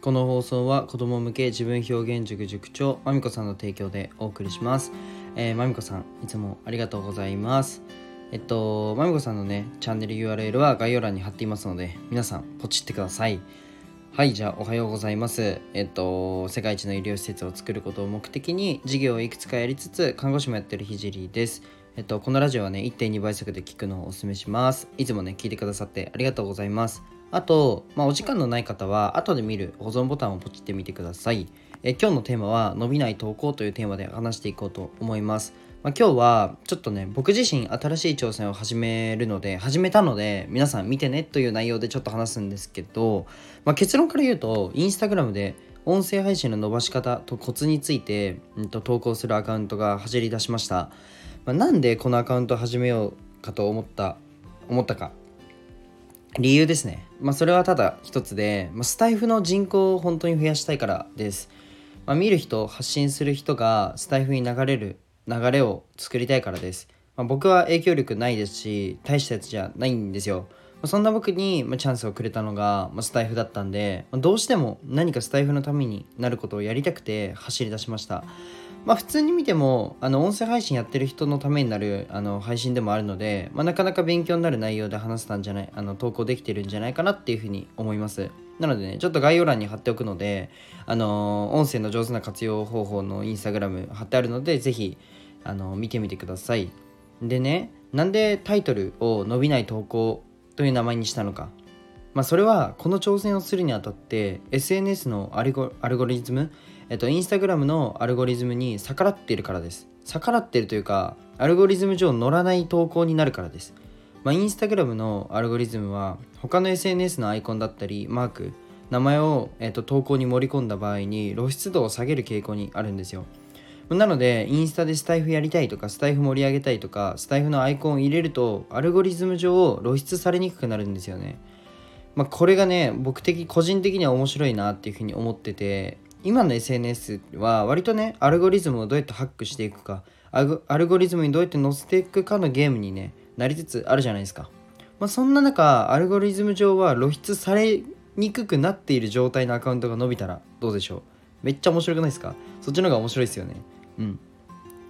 この放送は子供向け自分表現塾塾長まみこさんの提供でお送りします。えー、まみこさん、いつもありがとうございます。えっと、まみこさんのね、チャンネル URL は概要欄に貼っていますので、皆さん、ポチってください。はい、じゃあ、おはようございます。えっと、世界一の医療施設を作ることを目的に、事業をいくつかやりつつ、看護師もやってるひじりです。えっと、このラジオはね、1.2倍速で聞くのをお勧めします。いつもね、聞いてくださってありがとうございます。あと、まあ、お時間のない方は、後で見る保存ボタンをポチってみてください。え今日のテーマは、伸びない投稿というテーマで話していこうと思います。まあ、今日は、ちょっとね、僕自身新しい挑戦を始めるので、始めたので、皆さん見てねという内容でちょっと話すんですけど、まあ、結論から言うと、インスタグラムで音声配信の伸ばし方とコツについて、うん、と投稿するアカウントが走り出しました。まあ、なんでこのアカウントを始めようかと思った、思ったか理由ですね。まあ、それはただ一つで、まあ、スタイフの人口を本当に増やしたいからです。まあ、見る人、発信する人がスタイフに流れる流れを作りたいからです。まあ、僕は影響力ないですし、大したやつじゃないんですよ。まあ、そんな僕に、まチャンスをくれたのが、まスタイフだったんで、まどうしても何かスタイフのためになることをやりたくて走り出しました。まあ、普通に見てもあの音声配信やってる人のためになるあの配信でもあるので、まあ、なかなか勉強になる内容で話せたんじゃないあの投稿できてるんじゃないかなっていうふうに思います。なのでねちょっと概要欄に貼っておくのであの音声の上手な活用方法のインスタグラム貼ってあるのでぜひあの見てみてください。でねなんでタイトルを伸びない投稿という名前にしたのか。まあそれはこの挑戦をするにあたって SNS のアルゴアルゴリズムえっと、インスタグラムのアルゴリズムに逆らっているからです。逆らっているというか、アルゴリズム上乗らない投稿になるからです。まあ、インスタグラムのアルゴリズムは、他の SNS のアイコンだったり、マーク、名前を、えっと、投稿に盛り込んだ場合に露出度を下げる傾向にあるんですよ。なので、インスタでスタイフやりたいとか、スタイフ盛り上げたいとか、スタイフのアイコンを入れると、アルゴリズム上露出されにくくなるんですよね。まあ、これがね、僕的、個人的には面白いなっていうふうに思ってて、今の SNS は割とねアルゴリズムをどうやってハックしていくかアルゴリズムにどうやって載せていくかのゲームにねなりつつあるじゃないですか、まあ、そんな中アルゴリズム上は露出されにくくなっている状態のアカウントが伸びたらどうでしょう？めっちゃ面白くないですか？そっちの方が面白いですよね。うん。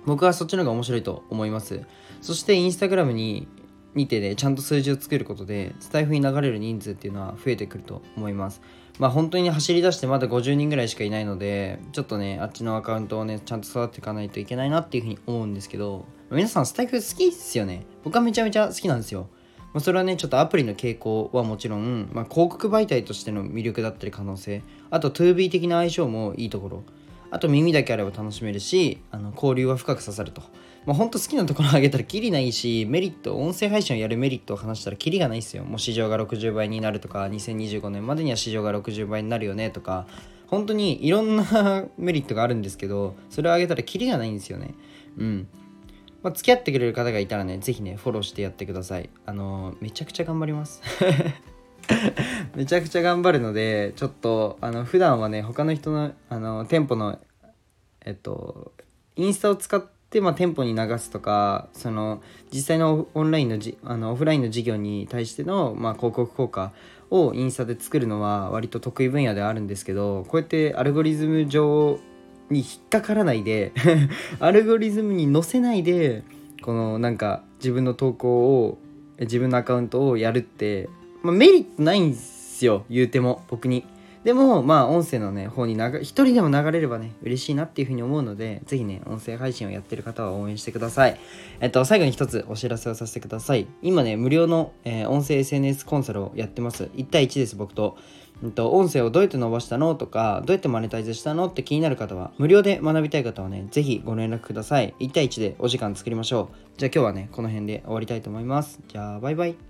僕はそっちの方が面白いと思います。そしてインスタグラムににてでちゃんと数字を作ることでスタイフに流れる人数っていうのは増えてくると思います。まあ本当に走り出してまだ50人ぐらいしかいないのでちょっとねあっちのアカウントをねちゃんと育てていかないといけないなっていうふうに思うんですけど皆さんスタイフ好きっすよね。僕はめちゃめちゃ好きなんですよ。まあ、それはねちょっとアプリの傾向はもちろん、まあ、広告媒体としての魅力だったり可能性あと 2B 的な相性もいいところ。あと耳だけあれば楽しめるしあの交流は深く刺さると。まあ、ほんと好きなところ上げたらキリないし、メリット、音声配信をやるメリットを話したらキリがないですよ。もう市場が60倍になるとか、2025年までには市場が60倍になるよねとか、本当にいろんなメリットがあるんですけど、それを上げたらキリがないんですよね。うん。まあ、付き合ってくれる方がいたらね、ぜひね、フォローしてやってください。あのー、めちゃくちゃ頑張ります。めちゃくちゃ頑張るので、ちょっと、あの、普段はね、他の人の、あの、店舗の、えっと、インスタを使って、で、まあ、店舗に流すとかその実際のオンラインのじあのオフラインの事業に対しての、まあ、広告効果をインスタで作るのは割と得意分野ではあるんですけどこうやってアルゴリズム上に引っかからないで アルゴリズムに載せないでこのなんか自分の投稿を自分のアカウントをやるって、まあ、メリットないんですよ言うても僕に。でも、まあ、音声のね、方に一人でも流れればね、嬉しいなっていうふうに思うので、ぜひね、音声配信をやってる方は応援してください。えっと、最後に一つお知らせをさせてください。今ね、無料の、えー、音声 SNS コンサルをやってます。1対1です、僕と。えっと、音声をどうやって伸ばしたのとか、どうやってマネタイズしたのって気になる方は、無料で学びたい方はね、ぜひご連絡ください。1対1でお時間作りましょう。じゃあ今日はね、この辺で終わりたいと思います。じゃあ、バイバイ。